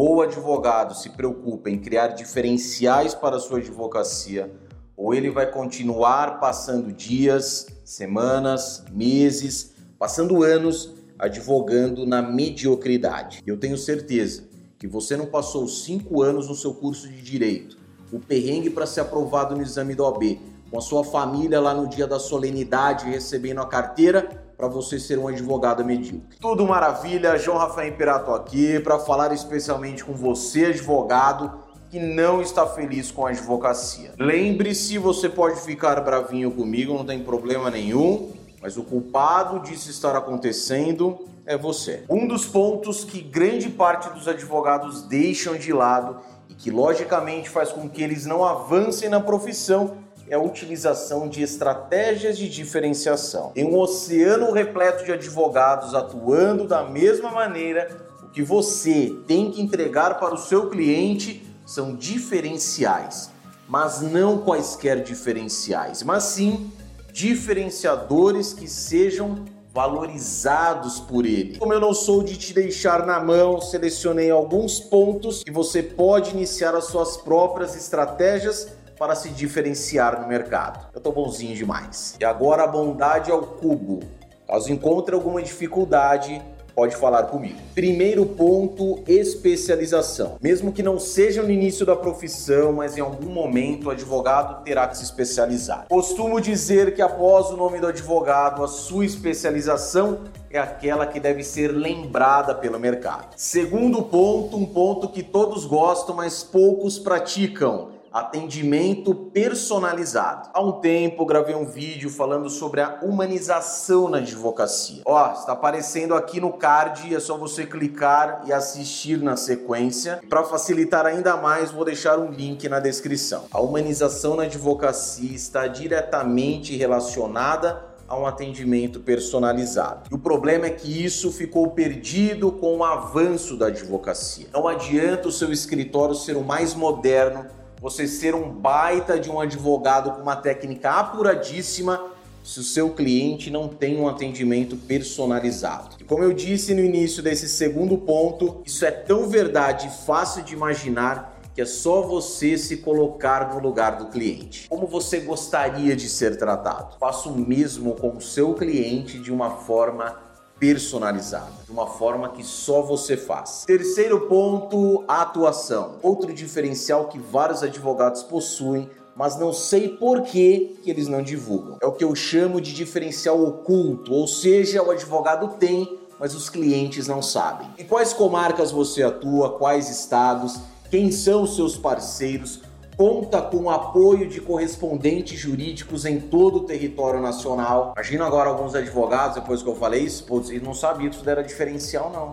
Ou o advogado se preocupa em criar diferenciais para sua advocacia, ou ele vai continuar passando dias, semanas, meses, passando anos advogando na mediocridade. Eu tenho certeza que você não passou cinco anos no seu curso de direito, o perrengue para ser aprovado no exame do OAB, com a sua família lá no dia da solenidade recebendo a carteira para você ser um advogado medíocre. Tudo maravilha, João Rafael Imperato aqui para falar especialmente com você, advogado que não está feliz com a advocacia. Lembre-se, você pode ficar bravinho comigo, não tem problema nenhum, mas o culpado disso estar acontecendo é você. Um dos pontos que grande parte dos advogados deixam de lado e que logicamente faz com que eles não avancem na profissão é a utilização de estratégias de diferenciação. Em um oceano repleto de advogados atuando da mesma maneira, o que você tem que entregar para o seu cliente são diferenciais, mas não quaisquer diferenciais, mas sim diferenciadores que sejam valorizados por ele. Como eu não sou de te deixar na mão, selecionei alguns pontos que você pode iniciar as suas próprias estratégias para se diferenciar no mercado. Eu tô bonzinho demais. E agora a bondade ao cubo. Caso encontre alguma dificuldade, pode falar comigo. Primeiro ponto, especialização. Mesmo que não seja no início da profissão, mas em algum momento o advogado terá que se especializar. Costumo dizer que após o nome do advogado, a sua especialização é aquela que deve ser lembrada pelo mercado. Segundo ponto, um ponto que todos gostam, mas poucos praticam atendimento personalizado. Há um tempo gravei um vídeo falando sobre a humanização na advocacia. Ó, está aparecendo aqui no card, é só você clicar e assistir na sequência. Para facilitar ainda mais, vou deixar um link na descrição. A humanização na advocacia está diretamente relacionada a um atendimento personalizado. E o problema é que isso ficou perdido com o avanço da advocacia. Não adianta o seu escritório ser o mais moderno você ser um baita de um advogado com uma técnica apuradíssima se o seu cliente não tem um atendimento personalizado. E como eu disse no início desse segundo ponto, isso é tão verdade e fácil de imaginar que é só você se colocar no lugar do cliente. Como você gostaria de ser tratado? Faça o mesmo com o seu cliente de uma forma personalizada, de uma forma que só você faz. Terceiro ponto, atuação. Outro diferencial que vários advogados possuem mas não sei por que, que eles não divulgam. É o que eu chamo de diferencial oculto, ou seja, o advogado tem, mas os clientes não sabem. Em quais comarcas você atua, quais estados, quem são seus parceiros, conta com apoio de correspondentes jurídicos em todo o território nacional. Imagina agora alguns advogados, depois que eu falei isso, putz, eles não sabiam que isso era diferencial, não.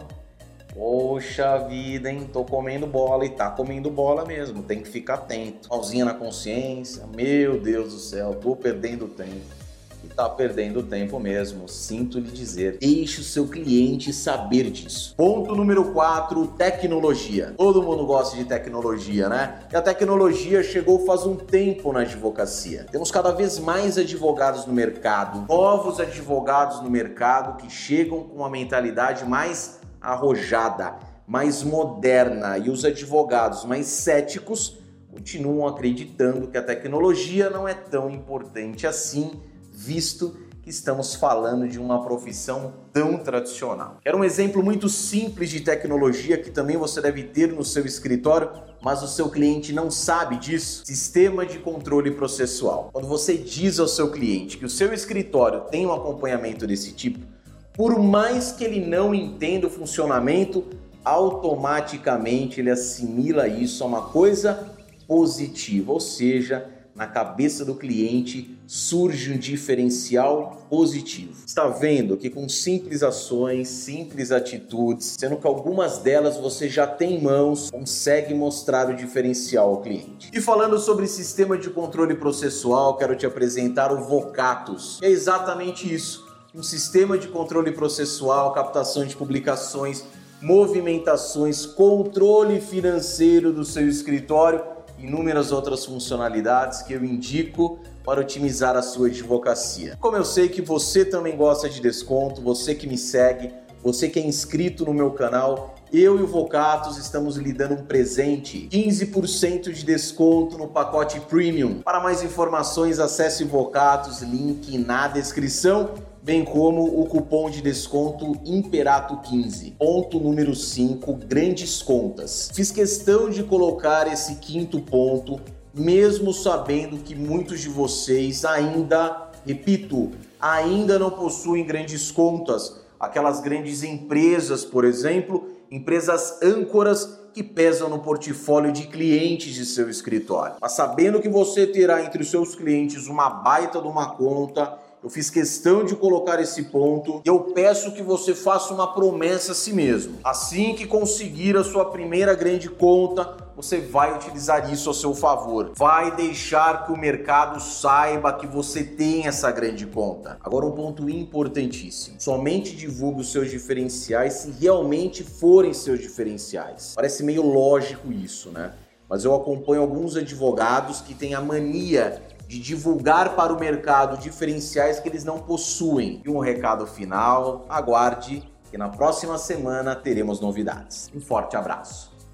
Poxa vida, hein? Tô comendo bola e tá comendo bola mesmo. Tem que ficar atento. Mãozinha na consciência. Meu Deus do céu, tô perdendo tempo e está perdendo tempo mesmo. Sinto lhe dizer. Deixe o seu cliente saber disso. Ponto número 4, tecnologia. Todo mundo gosta de tecnologia, né? E a tecnologia chegou faz um tempo na advocacia. Temos cada vez mais advogados no mercado, novos advogados no mercado que chegam com uma mentalidade mais arrojada, mais moderna e os advogados mais céticos continuam acreditando que a tecnologia não é tão importante assim visto que estamos falando de uma profissão tão tradicional. Era um exemplo muito simples de tecnologia que também você deve ter no seu escritório, mas o seu cliente não sabe disso. Sistema de controle processual. Quando você diz ao seu cliente que o seu escritório tem um acompanhamento desse tipo, por mais que ele não entenda o funcionamento, automaticamente ele assimila isso a uma coisa positiva, ou seja, na cabeça do cliente surge um diferencial positivo. Está vendo que com simples ações, simples atitudes, sendo que algumas delas você já tem em mãos, consegue mostrar o diferencial ao cliente. E falando sobre sistema de controle processual, quero te apresentar o Vocatus. É exatamente isso, um sistema de controle processual, captação de publicações, movimentações, controle financeiro do seu escritório inúmeras outras funcionalidades que eu indico para otimizar a sua advocacia. Como eu sei que você também gosta de desconto, você que me segue, você que é inscrito no meu canal, eu e o Vocatos estamos lhe dando um presente, 15% de desconto no pacote Premium. Para mais informações, acesse Vocatos, link na descrição bem como o cupom de desconto Imperato15. Ponto número 5, grandes contas. Fiz questão de colocar esse quinto ponto, mesmo sabendo que muitos de vocês ainda, repito, ainda não possuem grandes contas, aquelas grandes empresas, por exemplo, empresas âncoras que pesam no portfólio de clientes de seu escritório. Mas sabendo que você terá entre os seus clientes uma baita de uma conta, eu fiz questão de colocar esse ponto. Eu peço que você faça uma promessa a si mesmo. Assim que conseguir a sua primeira grande conta, você vai utilizar isso a seu favor. Vai deixar que o mercado saiba que você tem essa grande conta. Agora, um ponto importantíssimo: somente divulgue os seus diferenciais se realmente forem seus diferenciais. Parece meio lógico isso, né? Mas eu acompanho alguns advogados que têm a mania de divulgar para o mercado diferenciais que eles não possuem. E um recado final: aguarde que na próxima semana teremos novidades. Um forte abraço.